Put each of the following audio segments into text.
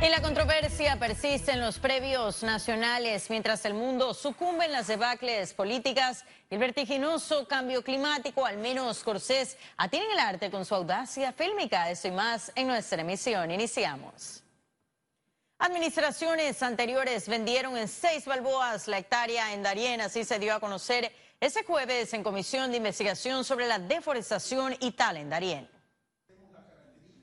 Y la controversia persiste en los previos nacionales mientras el mundo sucumbe en las debacles políticas y el vertiginoso cambio climático, al menos Corsés atiene el arte con su audacia fílmica. Eso y más en nuestra emisión. Iniciamos. Administraciones anteriores vendieron en seis balboas la hectárea en Darien, así se dio a conocer ese jueves en comisión de investigación sobre la deforestación y tal en Darien.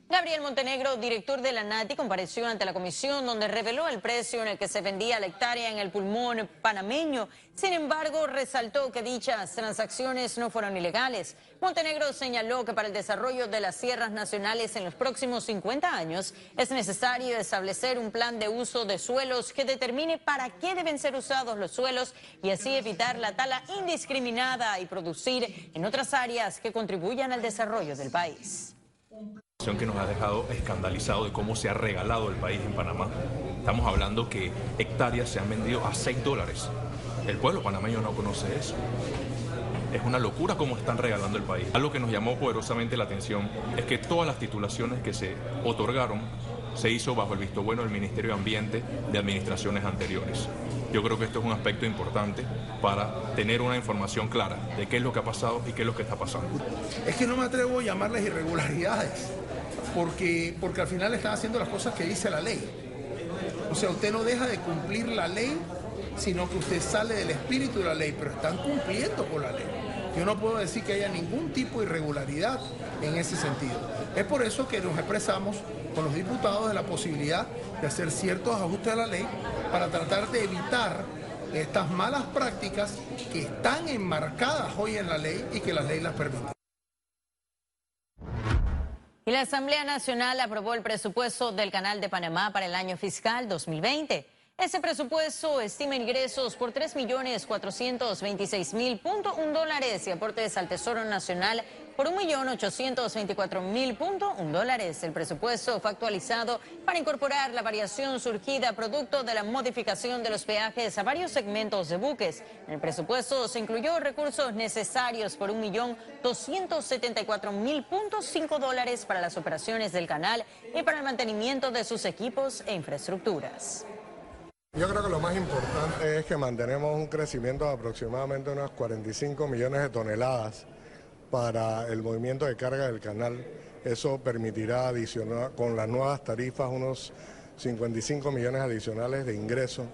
Gabriel Montenegro, director de la NATI, compareció ante la comisión donde reveló el precio en el que se vendía la hectárea en el pulmón panameño. Sin embargo, resaltó que dichas transacciones no fueron ilegales. Montenegro señaló que para el desarrollo de las sierras nacionales en los próximos 50 años es necesario establecer un plan de uso de suelos que determine para qué deben ser usados los suelos y así evitar la tala indiscriminada y producir en otras áreas que contribuyan al desarrollo del país que nos ha dejado escandalizado de cómo se ha regalado el país en Panamá. Estamos hablando que hectáreas se han vendido a 6 dólares. El pueblo panameño no conoce eso. Es una locura cómo están regalando el país. Algo que nos llamó poderosamente la atención es que todas las titulaciones que se otorgaron se hizo bajo el visto bueno del Ministerio de Ambiente de administraciones anteriores. Yo creo que esto es un aspecto importante para tener una información clara de qué es lo que ha pasado y qué es lo que está pasando. Es que no me atrevo a llamarles irregularidades porque, porque al final están haciendo las cosas que dice la ley. O sea, usted no deja de cumplir la ley, sino que usted sale del espíritu de la ley, pero están cumpliendo con la ley. Yo no puedo decir que haya ningún tipo de irregularidad en ese sentido. Es por eso que nos expresamos con los diputados de la posibilidad de hacer ciertos ajustes a la ley para tratar de evitar estas malas prácticas que están enmarcadas hoy en la ley y que la ley las permite. Y la Asamblea Nacional aprobó el presupuesto del Canal de Panamá para el año fiscal 2020. Ese presupuesto estima ingresos por 3.426.000.1 dólares y aportes al Tesoro Nacional por 1.824.000.1 dólares. El presupuesto fue actualizado para incorporar la variación surgida producto de la modificación de los peajes a varios segmentos de buques. En el presupuesto se incluyó recursos necesarios por 1.274.000.5 dólares para las operaciones del canal y para el mantenimiento de sus equipos e infraestructuras. Yo creo que lo más importante es que mantenemos un crecimiento de aproximadamente unas 45 millones de toneladas para el movimiento de carga del canal. Eso permitirá adicionar con las nuevas tarifas unos 55 millones adicionales de ingresos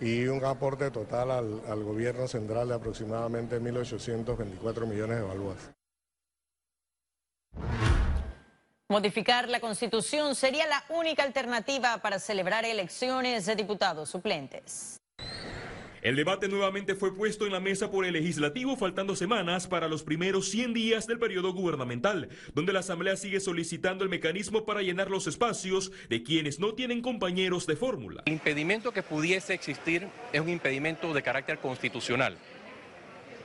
y un aporte total al, gobierno central de aproximadamente 1.824 millones de balboas. Modificar la constitución sería la única alternativa para celebrar elecciones de diputados suplentes. El debate nuevamente fue puesto en la mesa por el legislativo faltando semanas para los primeros 100 días del periodo gubernamental, donde la Asamblea sigue solicitando el mecanismo para llenar los espacios de quienes no tienen compañeros de fórmula. El impedimento que pudiese existir es un impedimento de carácter constitucional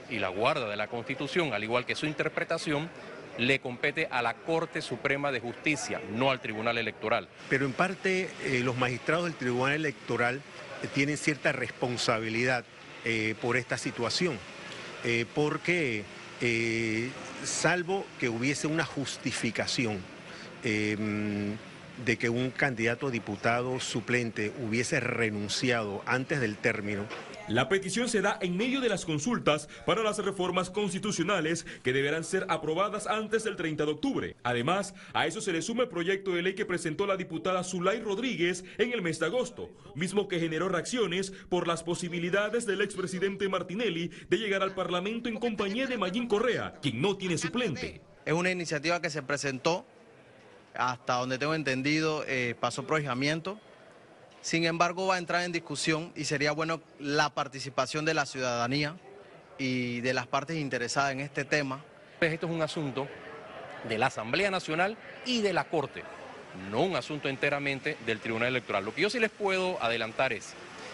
y la guarda de la Constitución, al igual que su interpretación, le compete a la Corte Suprema de Justicia, no al Tribunal Electoral. Pero en parte eh, los magistrados del Tribunal Electoral tienen cierta responsabilidad eh, por esta situación, eh, porque eh, salvo que hubiese una justificación de que un candidato a diputado suplente hubiese renunciado antes del término, la petición se da en medio de las consultas para las reformas constitucionales que deberán ser aprobadas antes del 30 de octubre. Además, a eso se le suma el proyecto de ley que presentó la diputada Zulay Rodríguez en el mes de agosto, mismo que generó reacciones por las posibilidades del expresidente Martinelli de llegar al Parlamento en compañía de Mayín Correa, quien no tiene suplente. Es una iniciativa que se presentó, hasta donde tengo entendido, eh, pasó prohijamiento sin embargo, va a entrar en discusión y sería bueno la participación de la ciudadanía y de las partes interesadas en este tema. Esto es un asunto de la Asamblea Nacional y de la Corte, no un asunto enteramente del Tribunal Electoral. Lo que yo sí les puedo adelantar es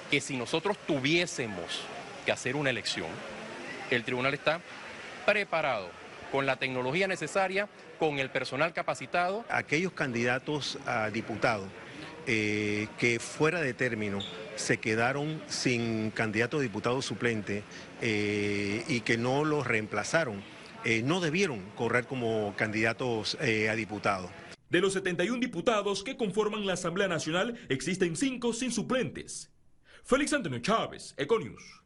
que si nosotros tuviésemos que hacer una elección, el tribunal está preparado con la tecnología necesaria, con el personal capacitado. Aquellos candidatos a diputados eh, que fuera de término se quedaron sin candidato a diputado suplente eh, y que no los reemplazaron, eh, no debieron correr como candidatos a diputado. De los 71 diputados que conforman la Asamblea Nacional, existen cinco sin suplentes. Félix Antonio Chávez, Econius.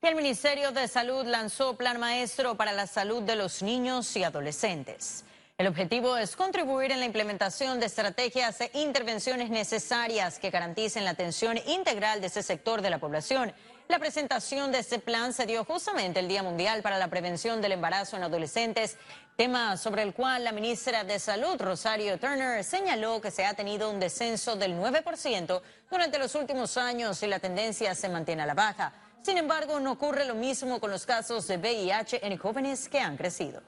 El Ministerio de Salud lanzó Plan Maestro para la Salud de los Niños y Adolescentes. El objetivo es contribuir en la implementación de estrategias e intervenciones necesarias que garanticen la atención integral de ese sector de la población. La presentación de este plan se dio justamente el Día Mundial para la Prevención del Embarazo en Adolescentes, tema sobre el cual la ministra de Salud, Rosario Turner, señaló que se ha tenido un descenso del 9% durante los últimos años y la tendencia se mantiene a la baja. Sin embargo, no ocurre lo mismo con los casos de VIH en jóvenes que han crecido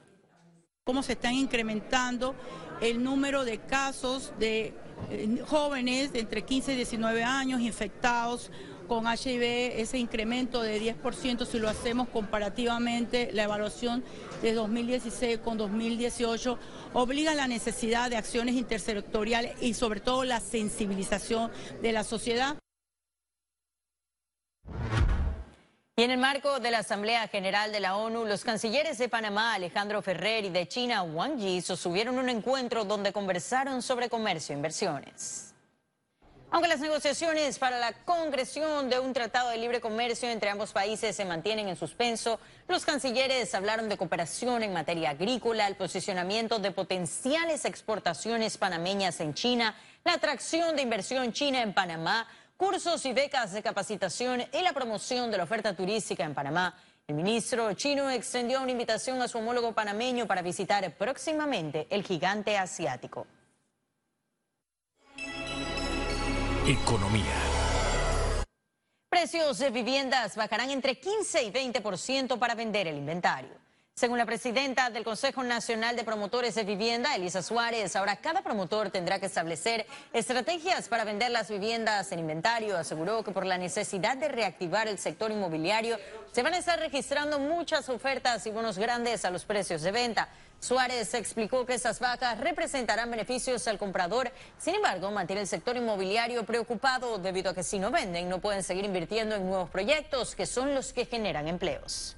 cómo se están incrementando el número de casos de eh, jóvenes de entre 15 y 19 años infectados con HIV, ese incremento de 10% si lo hacemos comparativamente, la evaluación de 2016 con 2018 obliga a la necesidad de acciones intersectoriales y sobre todo la sensibilización de la sociedad. Y en el marco de la Asamblea General de la ONU, los cancilleres de Panamá, Alejandro Ferrer, y de China, Wang Yi, sostuvieron un encuentro donde conversaron sobre comercio e inversiones. Aunque las negociaciones para la concreción de un tratado de libre comercio entre ambos países se mantienen en suspenso, los cancilleres hablaron de cooperación en materia agrícola, el posicionamiento de potenciales exportaciones panameñas en China, la atracción de inversión china en Panamá, cursos y becas de capacitación y la promoción de la oferta turística en Panamá. El ministro chino extendió una invitación a su homólogo panameño para visitar próximamente el gigante asiático. Economía. Precios de viviendas bajarán entre 15 y 20% para vender el inventario. Según la presidenta del Consejo Nacional de Promotores de Vivienda, Elisa Suárez, ahora cada promotor tendrá que establecer estrategias para vender las viviendas en inventario. Aseguró que por la necesidad de reactivar el sector inmobiliario se van a estar registrando muchas ofertas y bonos grandes a los precios de venta. Suárez explicó que esas bajas representarán beneficios al comprador. Sin embargo, mantiene el sector inmobiliario preocupado debido a que si no venden no pueden seguir invirtiendo en nuevos proyectos que son los que generan empleos.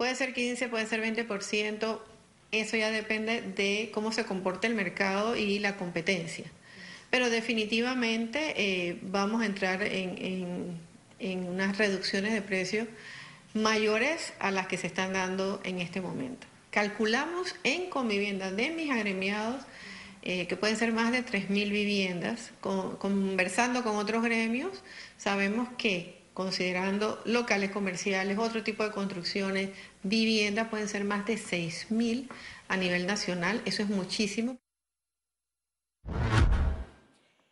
Puede ser 15, puede ser 20%, eso ya depende de cómo se comporte el mercado y la competencia. Pero definitivamente eh, vamos a entrar en, en unas reducciones de precios mayores a las que se están dando en este momento. Calculamos en conviviendas de mis agremiados eh, que pueden ser más de 3.000 viviendas. conversando con otros gremios, sabemos que considerando locales comerciales, otro tipo de construcciones, viviendas, pueden ser más de 6.000 a nivel nacional. Eso es muchísimo.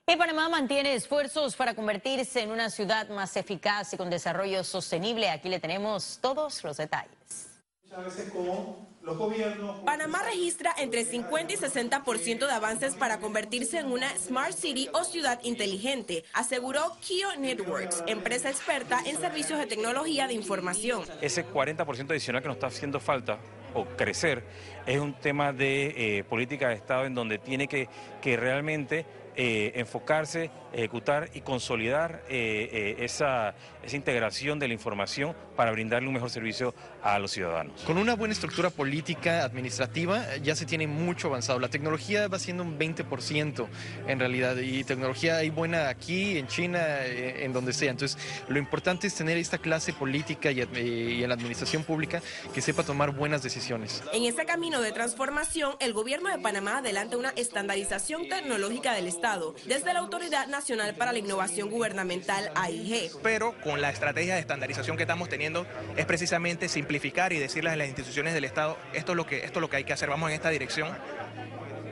Y Panamá mantiene esfuerzos para convertirse en una ciudad más eficaz y con desarrollo sostenible. Aquí le tenemos todos los detalles. Muchas veces con gobiernos. Panamá registra entre 50 y 60% de avances para convertirse en una Smart City o ciudad inteligente, aseguró Kio Networks, empresa experta en servicios de tecnología de información. Ese 40% adicional que nos está haciendo falta o crecer es un tema de eh, política de Estado en donde tiene que, que realmente eh, enfocarse, ejecutar y consolidar eh, eh, esa, esa integración de la información para brindarle un mejor servicio a los ciudadanos. Con una buena estructura política, administrativa, ya se tiene mucho avanzado. La tecnología va siendo un 20% en realidad y tecnología hay buena aquí, en China, en donde sea. Entonces, lo importante es tener esta clase política y, y en la administración pública que sepa tomar buenas decisiones. En ese camino de transformación, el gobierno de Panamá adelanta una estandarización tecnológica del Estado desde la Autoridad Nacional para la Innovación Gubernamental, AIG. Pero con la estrategia de estandarización que estamos teniendo es precisamente simplificar y decirles a las instituciones del Estado, esto es lo que, esto es lo que hay que hacer, vamos en esta dirección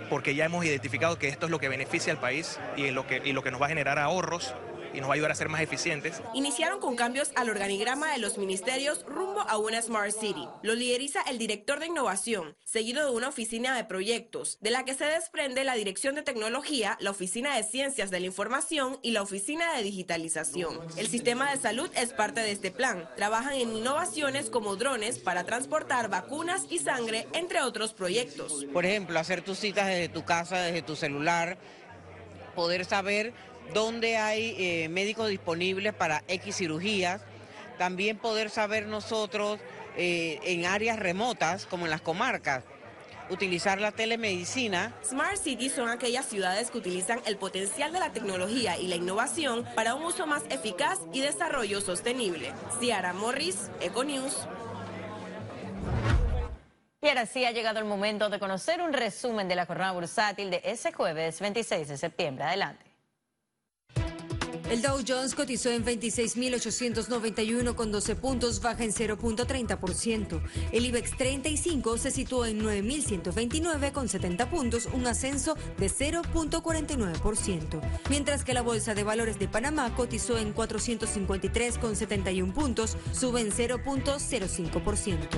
porque ya hemos identificado que esto es lo que beneficia al país y lo que, y lo que nos va a generar ahorros y nos va a ayudar a ser más eficientes. Iniciaron con cambios al organigrama de los ministerios rumbo a una Smart City. Lo lideriza el director de innovación, seguido de una oficina de proyectos, de la que se desprende la dirección de tecnología, la oficina de ciencias de la información y la oficina de digitalización. El sistema de salud es parte de este plan. Trabajan en innovaciones como drones para transportar vacunas y sangre, entre otros proyectos. Por ejemplo, hacer tus citas desde tu casa, desde tu celular, poder saber dónde hay eh, médicos disponibles para X cirugías, también poder saber nosotros eh, en áreas remotas, como en las comarcas, utilizar la telemedicina. Smart Cities son aquellas ciudades que utilizan el potencial de la tecnología y la innovación para un uso más eficaz y desarrollo sostenible. Ciara Morris, Econews. Y ahora sí ha llegado el momento de conocer un resumen de la jornada bursátil de ese jueves 26 de septiembre. Adelante. El Dow Jones cotizó en 26.891 con 12 puntos, baja en 0.30%. El IBEX 35 se situó en 9.129 con 70 puntos, un ascenso de 0.49%. Mientras que la Bolsa de Valores de Panamá cotizó en 453 con 71 puntos, sube en 0.05%.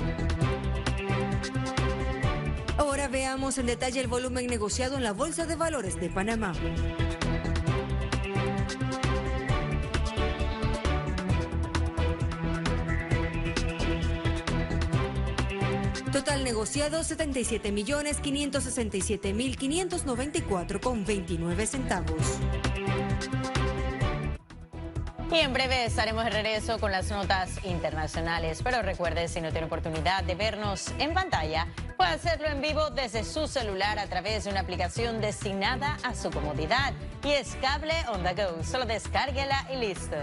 Ahora veamos en detalle el volumen negociado en la Bolsa de Valores de Panamá. Total negociado 77 millones 567 mil 594 con 29 centavos. Y en breve estaremos de regreso con las notas internacionales. Pero recuerde, si no tiene oportunidad de vernos en pantalla, puede hacerlo en vivo desde su celular a través de una aplicación destinada a su comodidad. Y es Cable on the Go. Solo descárguela y listo.